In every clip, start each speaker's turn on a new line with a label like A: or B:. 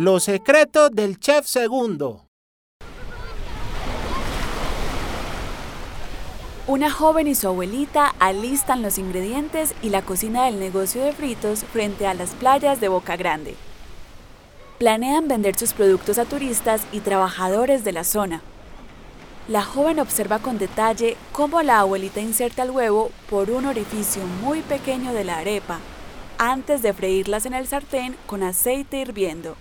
A: Los secretos del chef segundo.
B: Una joven y su abuelita alistan los ingredientes y la cocina del negocio de fritos frente a las playas de Boca Grande. Planean vender sus productos a turistas y trabajadores de la zona. La joven observa con detalle cómo la abuelita inserta el huevo por un orificio muy pequeño de la arepa antes de freírlas en el sartén con aceite hirviendo.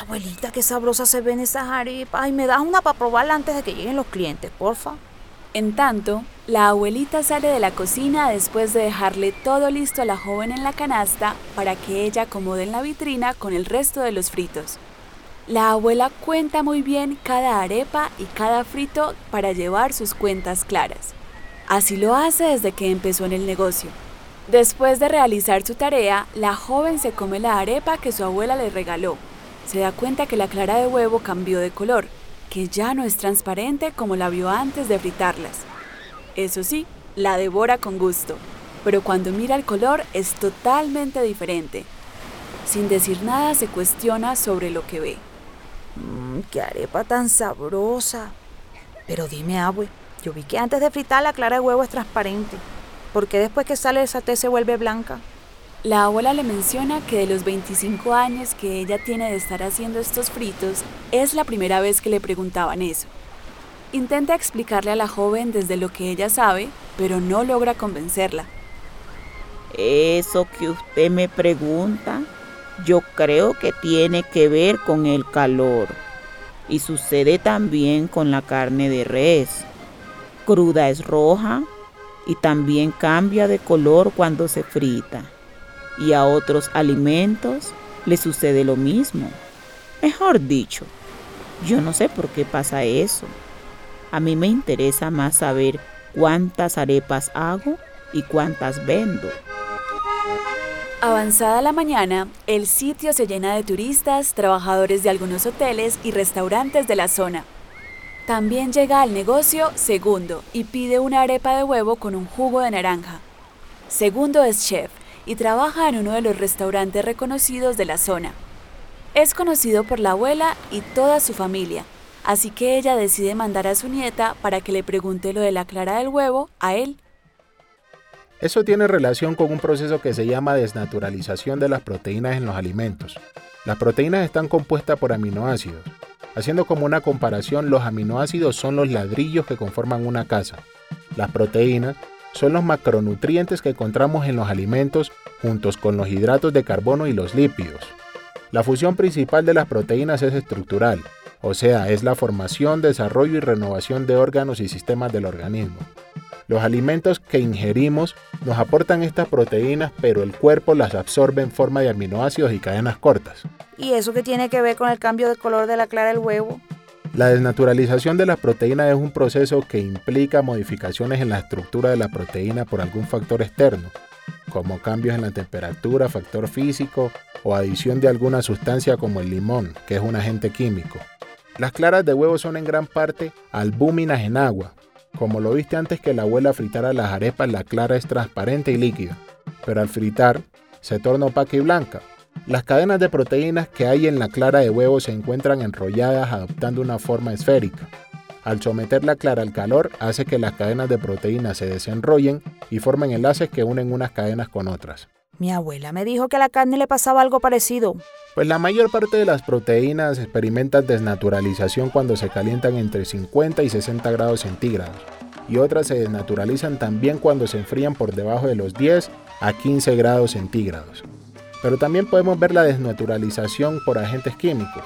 C: Abuelita, qué sabrosa se ven esas arepas. Ay, me das una para probarla antes de que lleguen los clientes, porfa.
B: En tanto, la abuelita sale de la cocina después de dejarle todo listo a la joven en la canasta para que ella acomode en la vitrina con el resto de los fritos. La abuela cuenta muy bien cada arepa y cada frito para llevar sus cuentas claras. Así lo hace desde que empezó en el negocio. Después de realizar su tarea, la joven se come la arepa que su abuela le regaló se da cuenta que la clara de huevo cambió de color, que ya no es transparente como la vio antes de fritarlas. Eso sí, la devora con gusto, pero cuando mira el color es totalmente diferente. Sin decir nada se cuestiona sobre lo que ve.
C: Mmm, qué arepa tan sabrosa. Pero dime, abue, yo vi que antes de fritar la clara de huevo es transparente. ¿Por qué después que sale el saté se vuelve blanca?
B: La abuela le menciona que de los 25 años que ella tiene de estar haciendo estos fritos, es la primera vez que le preguntaban eso. Intenta explicarle a la joven desde lo que ella sabe, pero no logra convencerla.
D: Eso que usted me pregunta, yo creo que tiene que ver con el calor. Y sucede también con la carne de res. Cruda es roja y también cambia de color cuando se frita y a otros alimentos le sucede lo mismo. Mejor dicho, yo no sé por qué pasa eso. A mí me interesa más saber cuántas arepas hago y cuántas vendo.
B: Avanzada la mañana, el sitio se llena de turistas, trabajadores de algunos hoteles y restaurantes de la zona. También llega al negocio Segundo y pide una arepa de huevo con un jugo de naranja. Segundo es chef y trabaja en uno de los restaurantes reconocidos de la zona. Es conocido por la abuela y toda su familia, así que ella decide mandar a su nieta para que le pregunte lo de la clara del huevo a él.
A: Eso tiene relación con un proceso que se llama desnaturalización de las proteínas en los alimentos. Las proteínas están compuestas por aminoácidos. Haciendo como una comparación, los aminoácidos son los ladrillos que conforman una casa. Las proteínas son los macronutrientes que encontramos en los alimentos juntos con los hidratos de carbono y los lípidos. La fusión principal de las proteínas es estructural, o sea, es la formación, desarrollo y renovación de órganos y sistemas del organismo. Los alimentos que ingerimos nos aportan estas proteínas, pero el cuerpo las absorbe en forma de aminoácidos y cadenas cortas.
C: ¿Y eso qué tiene que ver con el cambio de color de la clara del huevo?
A: La desnaturalización de las proteínas es un proceso que implica modificaciones en la estructura de la proteína por algún factor externo, como cambios en la temperatura, factor físico o adición de alguna sustancia como el limón, que es un agente químico. Las claras de huevo son en gran parte albúminas en agua. Como lo viste antes que la abuela fritara las arepas, la clara es transparente y líquida, pero al fritar se torna opaca y blanca, las cadenas de proteínas que hay en la clara de huevo se encuentran enrolladas adoptando una forma esférica. Al someter la clara al calor hace que las cadenas de proteínas se desenrollen y formen enlaces que unen unas cadenas con otras.
C: Mi abuela me dijo que a la carne le pasaba algo parecido.
A: Pues la mayor parte de las proteínas experimentan desnaturalización cuando se calientan entre 50 y 60 grados centígrados, y otras se desnaturalizan también cuando se enfrían por debajo de los 10 a 15 grados centígrados. Pero también podemos ver la desnaturalización por agentes químicos.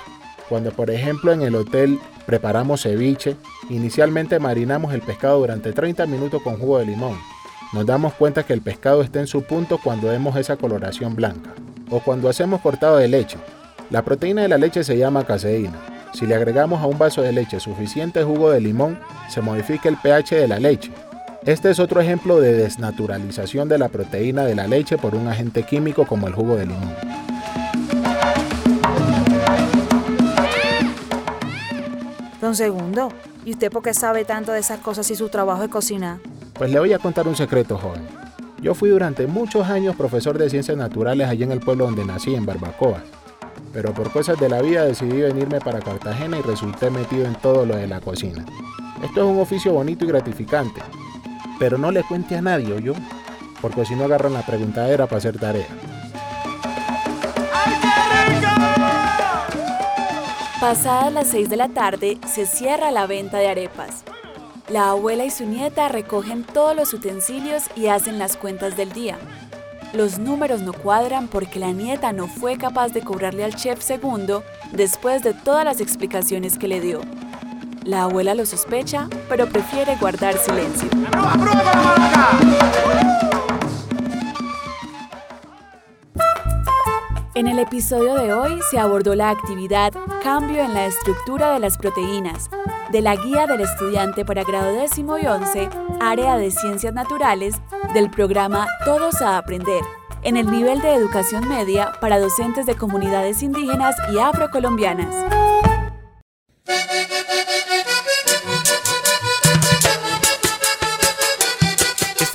A: Cuando por ejemplo en el hotel preparamos ceviche, inicialmente marinamos el pescado durante 30 minutos con jugo de limón. Nos damos cuenta que el pescado está en su punto cuando vemos esa coloración blanca. O cuando hacemos cortado de leche. La proteína de la leche se llama caseína. Si le agregamos a un vaso de leche suficiente jugo de limón, se modifica el pH de la leche. Este es otro ejemplo de desnaturalización de la proteína de la leche por un agente químico como el jugo de limón.
C: Don Segundo, ¿y usted por qué sabe tanto de esas cosas si su trabajo es cocinar?
A: Pues le voy a contar un secreto, joven. Yo fui durante muchos años profesor de ciencias naturales allí en el pueblo donde nací, en Barbacoa pero por cosas de la vida decidí venirme para Cartagena y resulté metido en todo lo de la cocina. Esto es un oficio bonito y gratificante, pero no le cuente a nadie, yo, porque si no agarran la preguntadera para hacer tarea.
B: Pasadas las 6 de la tarde se cierra la venta de arepas. La abuela y su nieta recogen todos los utensilios y hacen las cuentas del día. Los números no cuadran porque la nieta no fue capaz de cobrarle al chef segundo después de todas las explicaciones que le dio. La abuela lo sospecha, pero prefiere guardar silencio. En el episodio de hoy se abordó la actividad Cambio en la estructura de las proteínas, de la Guía del Estudiante para Grado décimo y 11, Área de Ciencias Naturales, del programa Todos a Aprender, en el nivel de educación media para docentes de comunidades indígenas y afrocolombianas.